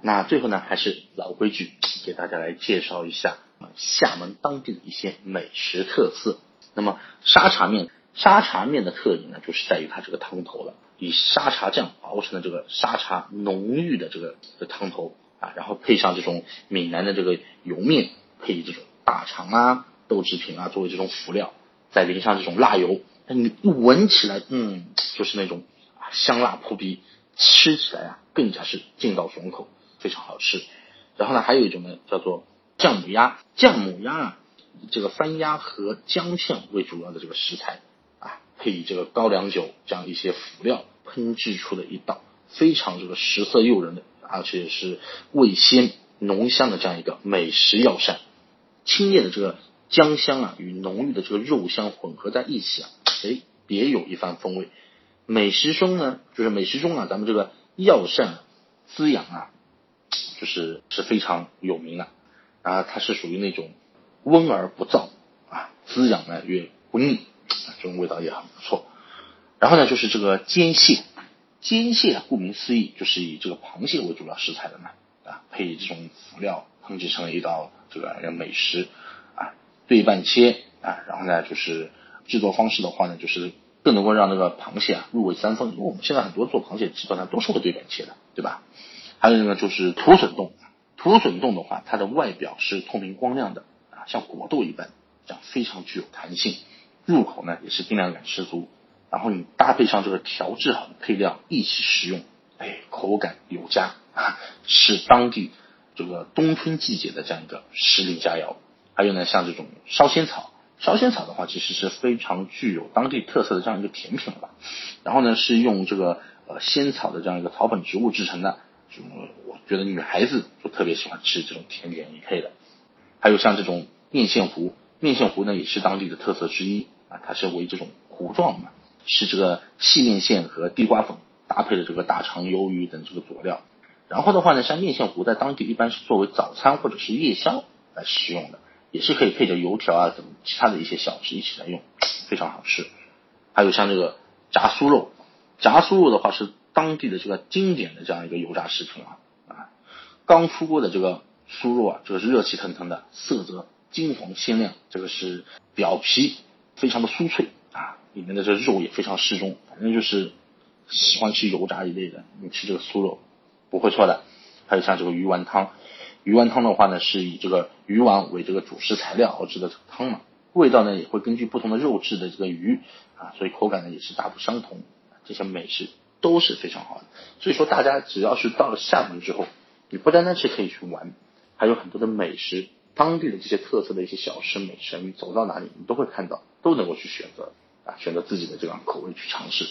那最后呢，还是老规矩，给大家来介绍一下厦门当地的一些美食特色。那么沙茶面，沙茶面的特点呢，就是在于它这个汤头了，以沙茶酱熬成的这个沙茶浓郁的这个的汤头啊，然后配上这种闽南的这个油面，配以这种大肠啊、豆制品啊作为这种辅料，再淋上这种辣油，那你一闻起来，嗯，就是那种香辣扑鼻。吃起来啊，更加是劲道爽口，非常好吃。然后呢，还有一种呢，叫做酱母鸭。酱母鸭啊，这个番鸭和姜片为主要的这个食材啊，配以这个高粱酒这样一些辅料烹制出的一道非常这个食色诱人的，而且是味鲜浓香的这样一个美食药膳。清冽的这个姜香啊，与浓郁的这个肉香混合在一起啊，哎，别有一番风味。美食中呢，就是美食中啊，咱们这个药膳滋养啊，就是是非常有名的啊，它是属于那种温而不燥啊，滋养呢又不腻，这种味道也很不错。然后呢，就是这个煎蟹，煎蟹顾名思义就是以这个螃蟹为主要食材的嘛啊，配这种辅料烹制成了一道这个美食啊，对半切啊，然后呢就是制作方式的话呢，就是。更能够让那个螃蟹啊入味三分，因为我们现在很多做螃蟹基本上都是会对半切的，对吧？还有呢就是土笋冻，土笋冻的话，它的外表是透明光亮的啊，像果冻一般，这样非常具有弹性，入口呢也是冰凉感十足。然后你搭配上这个调制好的配料一起食用，哎，口感有佳啊，是当地这个冬春季节的这样一个时令佳肴。还有呢，像这种烧仙草。烧仙草的话，其实是非常具有当地特色的这样一个甜品吧。然后呢，是用这个呃仙草的这样一个草本植物制成的。就？我觉得女孩子就特别喜欢吃这种甜点一类的。还有像这种面线糊，面线糊呢也是当地的特色之一啊。它是为这种糊状嘛，是这个细面线和地瓜粉搭配的这个大肠、鱿鱼等这个佐料。然后的话呢，像面线糊在当地一般是作为早餐或者是夜宵来食用的。也是可以配着油条啊，等其他的一些小吃一起来用，非常好吃。还有像这个炸酥肉，炸酥肉的话是当地的这个经典的这样一个油炸食品啊啊，刚出锅的这个酥肉啊，这个是热气腾腾的，色泽金黄鲜亮，这个是表皮非常的酥脆啊，里面的这肉也非常适中，反正就是喜欢吃油炸一类的，你吃这个酥肉不会错的。还有像这个鱼丸汤。鱼丸汤的话呢，是以这个鱼丸为这个主食材料熬制的汤嘛，味道呢也会根据不同的肉质的这个鱼啊，所以口感呢也是大不相同。这些美食都是非常好的，所以说大家只要是到了厦门之后，你不单单是可以去玩，还有很多的美食，当地的这些特色的一些小吃美食，你走到哪里你都会看到，都能够去选择啊，选择自己的这样口味去尝试。